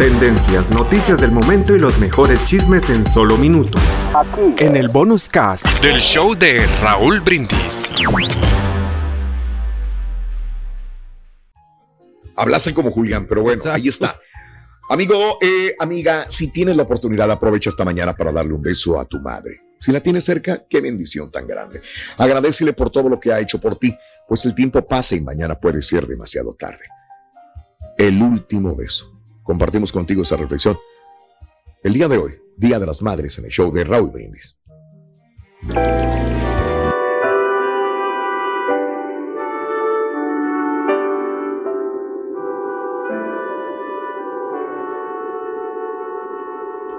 Tendencias, noticias del momento y los mejores chismes en solo minutos. Aquí. En el bonus cast del show de Raúl Brindis. Hablasen como Julián, pero bueno, ahí está. Amigo, eh, amiga, si tienes la oportunidad, aprovecha esta mañana para darle un beso a tu madre. Si la tienes cerca, qué bendición tan grande. Agradecele por todo lo que ha hecho por ti, pues el tiempo pasa y mañana puede ser demasiado tarde. El último beso compartimos contigo esa reflexión. El día de hoy, Día de las Madres en el show de Raúl Brindis.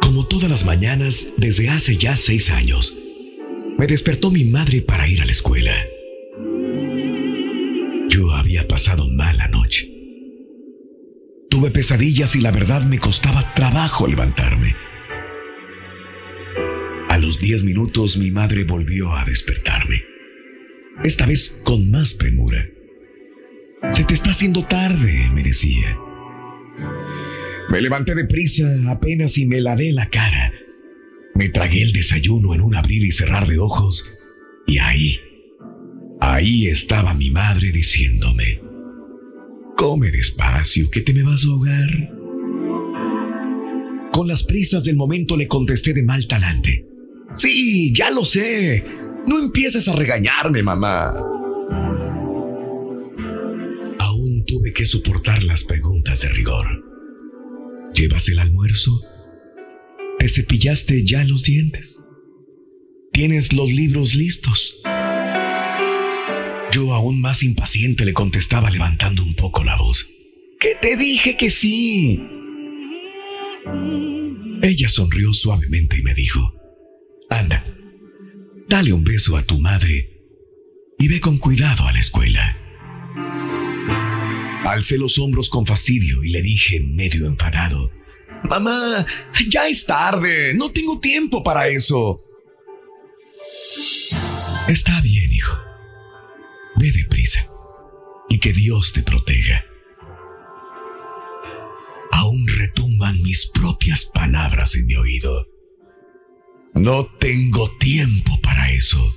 Como todas las mañanas, desde hace ya seis años, me despertó mi madre para ir a la escuela. Yo había pasado noche. Tuve pesadillas y la verdad me costaba trabajo levantarme. A los diez minutos mi madre volvió a despertarme. Esta vez con más premura. Se te está haciendo tarde, me decía. Me levanté deprisa apenas y me lavé la cara. Me tragué el desayuno en un abrir y cerrar de ojos y ahí, ahí estaba mi madre diciéndome, Come despacio, que te me vas a ahogar. Con las prisas del momento le contesté de mal talante. Sí, ya lo sé. No empieces a regañarme, mamá. Aún tuve que soportar las preguntas de rigor. ¿Llevas el almuerzo? ¿Te cepillaste ya los dientes? ¿Tienes los libros listos? Yo aún más impaciente le contestaba levantando un poco la voz. ¿Qué te dije que sí? Ella sonrió suavemente y me dijo, anda, dale un beso a tu madre y ve con cuidado a la escuela. Alcé los hombros con fastidio y le dije medio enfadado, Mamá, ya es tarde, no tengo tiempo para eso. Está bien. Ve deprisa y que Dios te proteja. Aún retumban mis propias palabras en mi oído. No tengo tiempo para eso.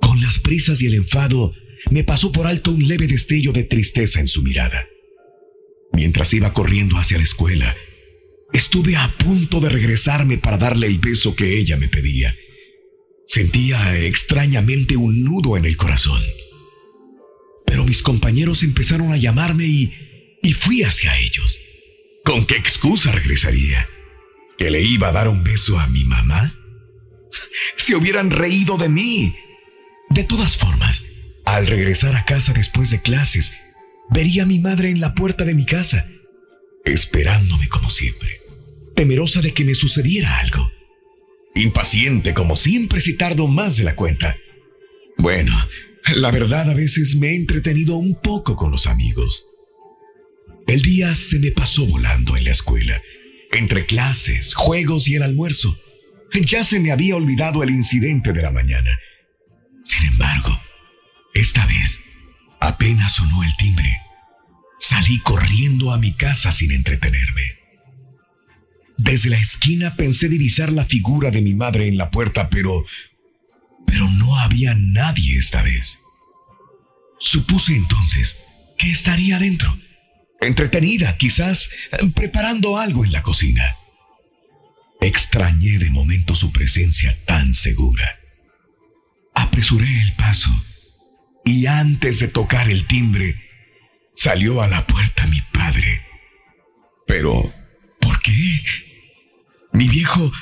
Con las prisas y el enfado, me pasó por alto un leve destello de tristeza en su mirada. Mientras iba corriendo hacia la escuela, estuve a punto de regresarme para darle el beso que ella me pedía. Sentía extrañamente un nudo en el corazón. Pero mis compañeros empezaron a llamarme y, y fui hacia ellos. ¿Con qué excusa regresaría? ¿Que le iba a dar un beso a mi mamá? Se hubieran reído de mí. De todas formas, al regresar a casa después de clases, vería a mi madre en la puerta de mi casa, esperándome como siempre, temerosa de que me sucediera algo. Impaciente como siempre si tardo más de la cuenta. Bueno, la verdad a veces me he entretenido un poco con los amigos. El día se me pasó volando en la escuela, entre clases, juegos y el almuerzo. Ya se me había olvidado el incidente de la mañana. Sin embargo, esta vez apenas sonó el timbre. Salí corriendo a mi casa sin entretenerme. Desde la esquina pensé divisar la figura de mi madre en la puerta, pero... pero no había nadie esta vez. Supuse entonces que estaría adentro, entretenida, quizás preparando algo en la cocina. Extrañé de momento su presencia tan segura. Apresuré el paso y antes de tocar el timbre, salió a la puerta mi padre. Pero, ¿por qué? Mi viejo,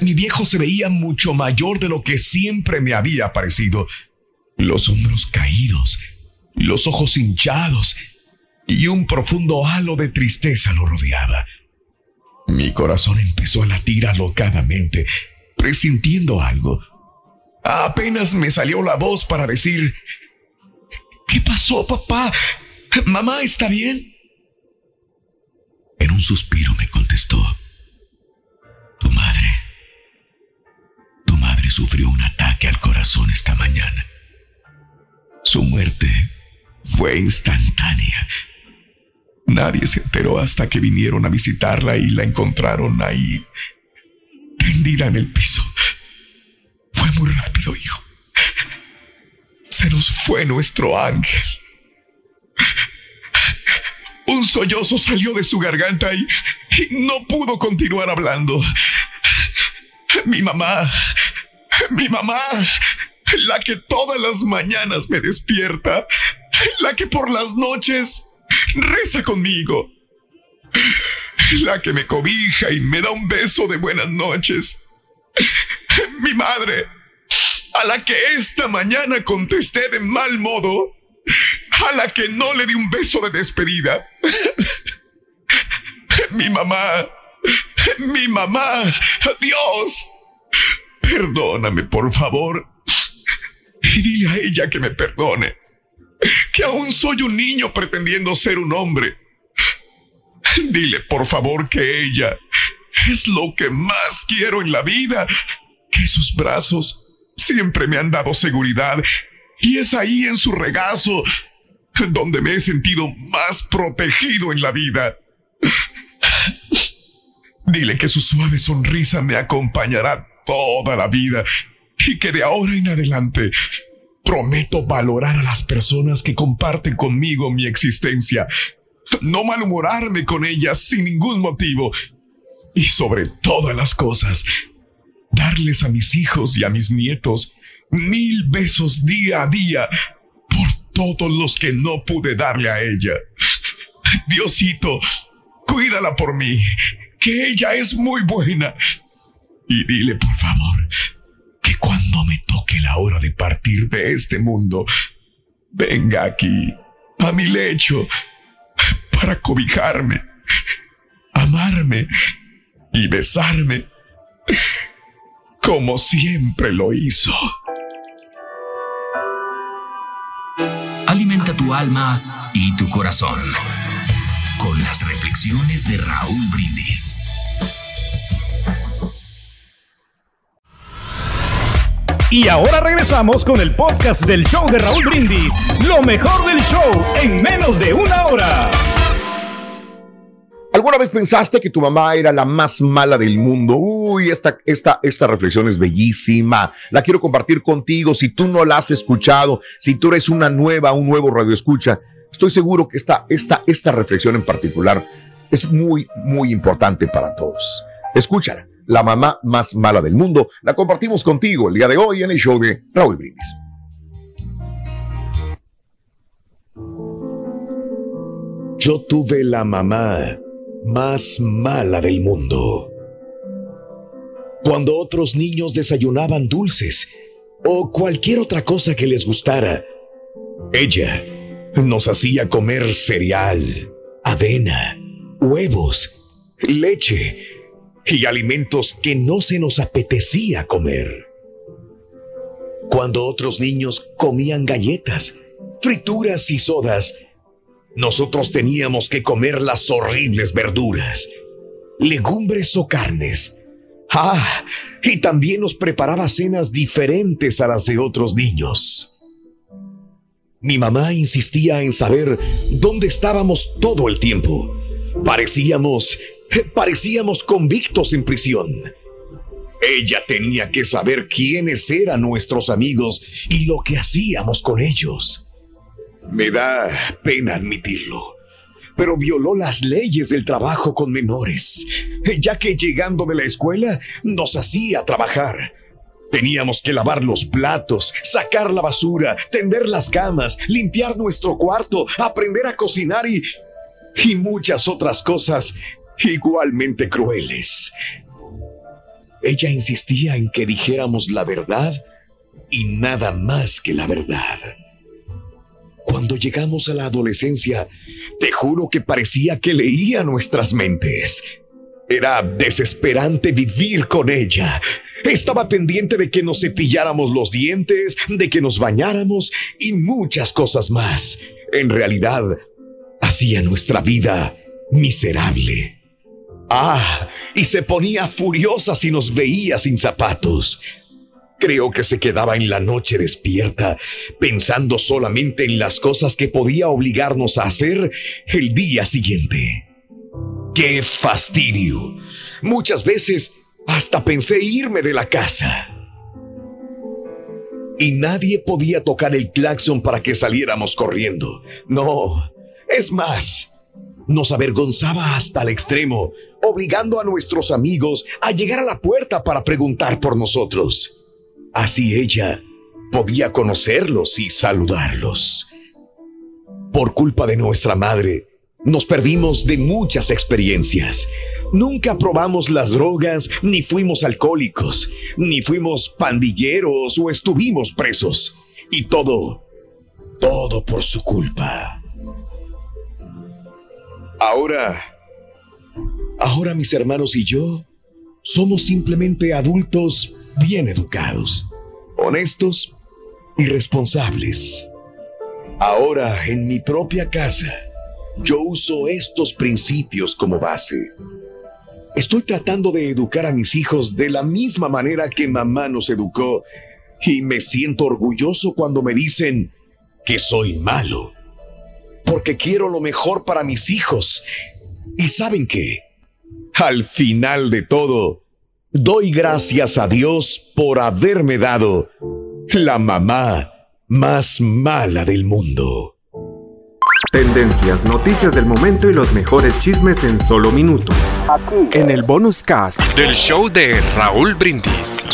mi viejo se veía mucho mayor de lo que siempre me había parecido. Los hombros caídos, los ojos hinchados y un profundo halo de tristeza lo rodeaba. Mi corazón empezó a latir alocadamente, presintiendo algo. Apenas me salió la voz para decir, ¿Qué pasó, papá? ¿Mamá está bien? En un suspiro me contestó, sufrió un ataque al corazón esta mañana. Su muerte fue instantánea. Nadie se enteró hasta que vinieron a visitarla y la encontraron ahí, tendida en el piso. Fue muy rápido, hijo. Se nos fue nuestro ángel. Un sollozo salió de su garganta y, no pudo continuar hablando. Mi mamá, mi mamá, la que todas las mañanas me despierta, la que por las noches reza conmigo, la que me cobija y me da un beso de buenas noches, mi madre, a la que esta mañana contesté de mal modo, a la que no le di un beso de despedida. Mi mamá, mi mamá, Dios, perdóname por favor. Y dile a ella que me perdone, que aún soy un niño pretendiendo ser un hombre. Dile por favor que ella es lo que más quiero en la vida, que sus brazos siempre me han dado seguridad y es ahí en su regazo donde me he sentido más protegido en la vida. Dile que su suave sonrisa me acompañará toda la vida y que de ahora en adelante prometo valorar a las personas que comparten conmigo mi existencia, no malhumorarme con ellas sin ningún motivo y sobre todas las cosas, darles a mis hijos y a mis nietos mil besos día a día todos los que no pude darle a ella. Diosito, cuídala por mí, que ella es muy buena. Y dile, por favor, que cuando me toque la hora de partir de este mundo, venga aquí, a mi lecho, para cobijarme, amarme y besarme, como siempre lo hizo. Alimenta tu alma y tu corazón con las reflexiones de Raúl Brindis. Y ahora regresamos con el podcast del show de Raúl Brindis, lo mejor del show en menos de una hora. ¿Alguna vez pensaste que tu mamá era la más mala del mundo? Uy, esta, esta, esta reflexión es bellísima. La quiero compartir contigo. Si tú no la has escuchado, si tú eres una nueva, un nuevo radio escucha, estoy seguro que esta, esta, esta reflexión en particular es muy, muy importante para todos. Escúchala. La mamá más mala del mundo. La compartimos contigo el día de hoy en el show de Raúl Brindis. Yo tuve la mamá más mala del mundo. Cuando otros niños desayunaban dulces o cualquier otra cosa que les gustara, ella nos hacía comer cereal, avena, huevos, leche y alimentos que no se nos apetecía comer. Cuando otros niños comían galletas, frituras y sodas, nosotros teníamos que comer las horribles verduras, legumbres o carnes. Ah, y también nos preparaba cenas diferentes a las de otros niños. Mi mamá insistía en saber dónde estábamos todo el tiempo. Parecíamos, parecíamos convictos en prisión. Ella tenía que saber quiénes eran nuestros amigos y lo que hacíamos con ellos. Me da pena admitirlo, pero violó las leyes del trabajo con menores, ya que llegando de la escuela nos hacía trabajar. Teníamos que lavar los platos, sacar la basura, tender las camas, limpiar nuestro cuarto, aprender a cocinar y, y muchas otras cosas igualmente crueles. Ella insistía en que dijéramos la verdad y nada más que la verdad. Cuando llegamos a la adolescencia, te juro que parecía que leía nuestras mentes. Era desesperante vivir con ella. Estaba pendiente de que nos cepilláramos los dientes, de que nos bañáramos y muchas cosas más. En realidad, hacía nuestra vida miserable. Ah, y se ponía furiosa si nos veía sin zapatos. Creo que se quedaba en la noche despierta, pensando solamente en las cosas que podía obligarnos a hacer el día siguiente. ¡Qué fastidio! Muchas veces hasta pensé irme de la casa. Y nadie podía tocar el claxon para que saliéramos corriendo. No, es más, nos avergonzaba hasta el extremo, obligando a nuestros amigos a llegar a la puerta para preguntar por nosotros. Así ella podía conocerlos y saludarlos. Por culpa de nuestra madre, nos perdimos de muchas experiencias. Nunca probamos las drogas, ni fuimos alcohólicos, ni fuimos pandilleros o estuvimos presos. Y todo, todo por su culpa. Ahora, ahora mis hermanos y yo somos simplemente adultos bien educados, honestos y responsables. Ahora, en mi propia casa, yo uso estos principios como base. Estoy tratando de educar a mis hijos de la misma manera que mamá nos educó y me siento orgulloso cuando me dicen que soy malo, porque quiero lo mejor para mis hijos. ¿Y saben qué? Al final de todo, Doy gracias a Dios por haberme dado la mamá más mala del mundo. Tendencias, noticias del momento y los mejores chismes en solo minutos. Aquí. En el bonus cast del show de Raúl Brindis.